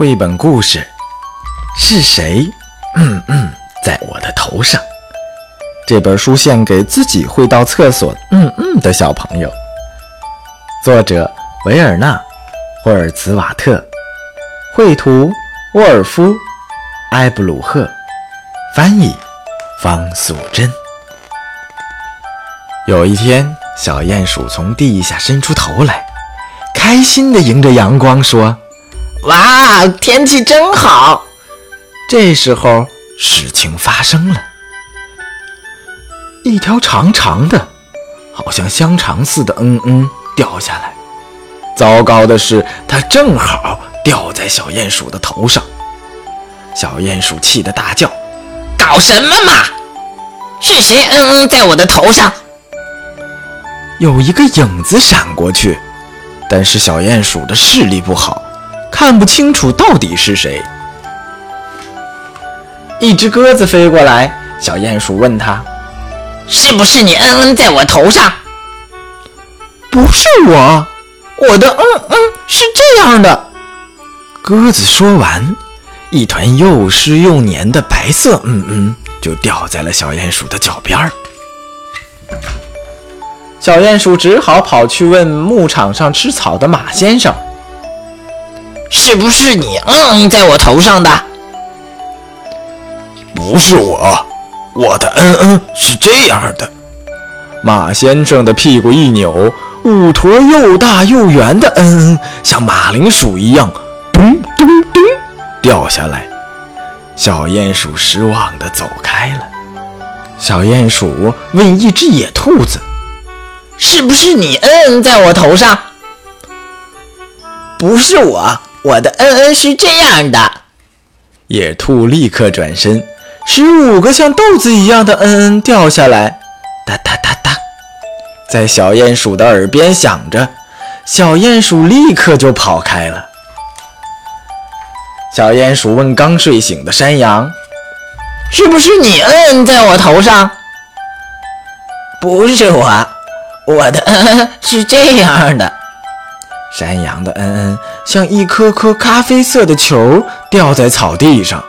绘本故事是谁？嗯嗯，在我的头上。这本书献给自己会到厕所嗯嗯的小朋友。作者维尔纳·霍尔茨瓦特，绘图沃尔夫·埃布鲁赫，翻译方素珍。有一天，小鼹鼠从地下伸出头来，开心地迎着阳光说。哇，天气真好！这时候，事情发生了，一条长长的，好像香肠似的“嗯嗯”掉下来。糟糕的是，它正好掉在小鼹鼠的头上。小鼹鼠气得大叫：“搞什么嘛！是谁嗯嗯在我的头上？”有一个影子闪过去，但是小鼹鼠的视力不好。看不清楚到底是谁。一只鸽子飞过来，小鼹鼠问他：“是不是你嗯嗯在我头上？”“不是我，我的嗯嗯是这样的。”鸽子说完，一团又湿又黏的白色嗯嗯就掉在了小鼹鼠的脚边儿。小鼹鼠只好跑去问牧场上吃草的马先生。是不是你嗯在我头上的？不是我，我的嗯嗯是这样的。马先生的屁股一扭，五坨又大又圆的嗯嗯像马铃薯一样咚咚咚掉下来。小鼹鼠失望地走开了。小鼹鼠问一只野兔子：“是不是你嗯在我头上？”不是我。我的恩恩是这样的，野兔立刻转身，十五个像豆子一样的恩恩掉下来，哒哒哒哒，在小鼹鼠的耳边响着。小鼹鼠立刻就跑开了。小鼹鼠问刚睡醒的山羊：“是不是你嗯嗯在我头上？”“不是我，我的嗯嗯是这样的。”山羊的嗯嗯像一颗颗咖啡色的球掉在草地上，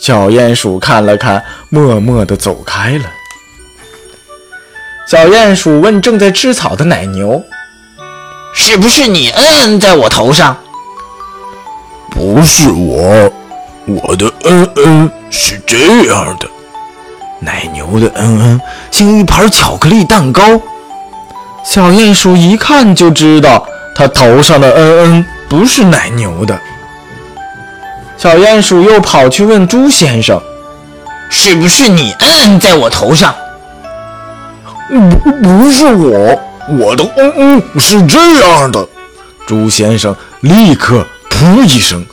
小鼹鼠看了看，默默地走开了。小鼹鼠问正在吃草的奶牛：“是不是你嗯嗯在我头上？”“不是我，我的嗯嗯是这样的。”奶牛的嗯嗯像一盘巧克力蛋糕，小鼹鼠一看就知道。他头上的嗯嗯不是奶牛的。小鼹鼠又跑去问猪先生：“是不是你嗯嗯在我头上？”“不，不是我，我的嗯嗯是这样的。”猪先生立刻噗一声，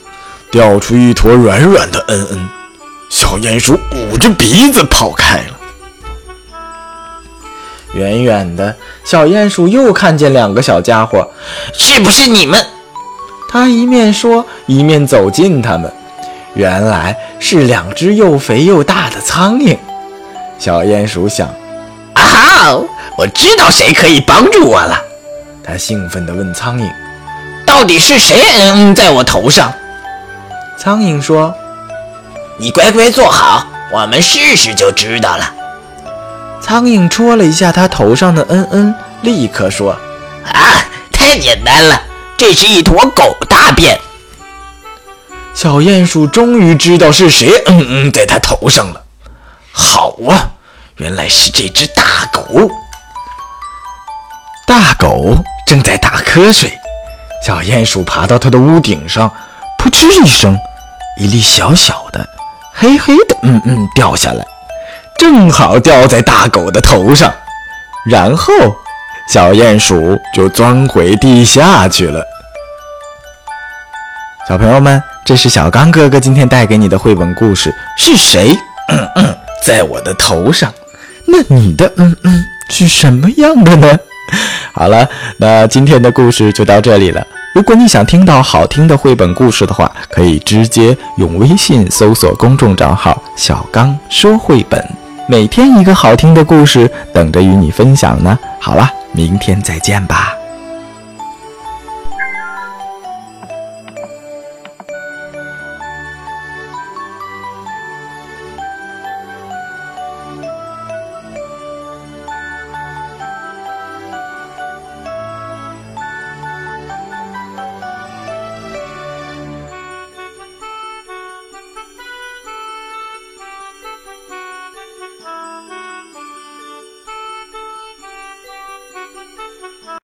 掉出一坨软软的嗯嗯。小鼹鼠捂着鼻子跑开了。远远的小鼹鼠又看见两个小家伙，是不是你们？他一面说，一面走近他们。原来是两只又肥又大的苍蝇。小鼹鼠想：“啊哈，我知道谁可以帮助我了。”他兴奋地问苍蝇：“到底是谁嗯嗯在我头上？”苍蝇说：“你乖乖坐好，我们试试就知道了。”苍蝇戳了一下他头上的嗯嗯，立刻说：“啊，太简单了，这是一坨狗大便。”小鼹鼠终于知道是谁嗯嗯在他头上了。好啊，原来是这只大狗。大狗正在打瞌睡，小鼹鼠爬到它的屋顶上，扑哧一声，一粒小小的、黑黑的嗯嗯掉下来。正好掉在大狗的头上，然后小鼹鼠就钻回地下去了。小朋友们，这是小刚哥哥今天带给你的绘本故事。是谁嗯嗯 在我的头上？那你的嗯嗯是什么样的呢？好了，那今天的故事就到这里了。如果你想听到好听的绘本故事的话，可以直接用微信搜索公众账号“小刚说绘本”。每天一个好听的故事等着与你分享呢。好了，明天再见吧。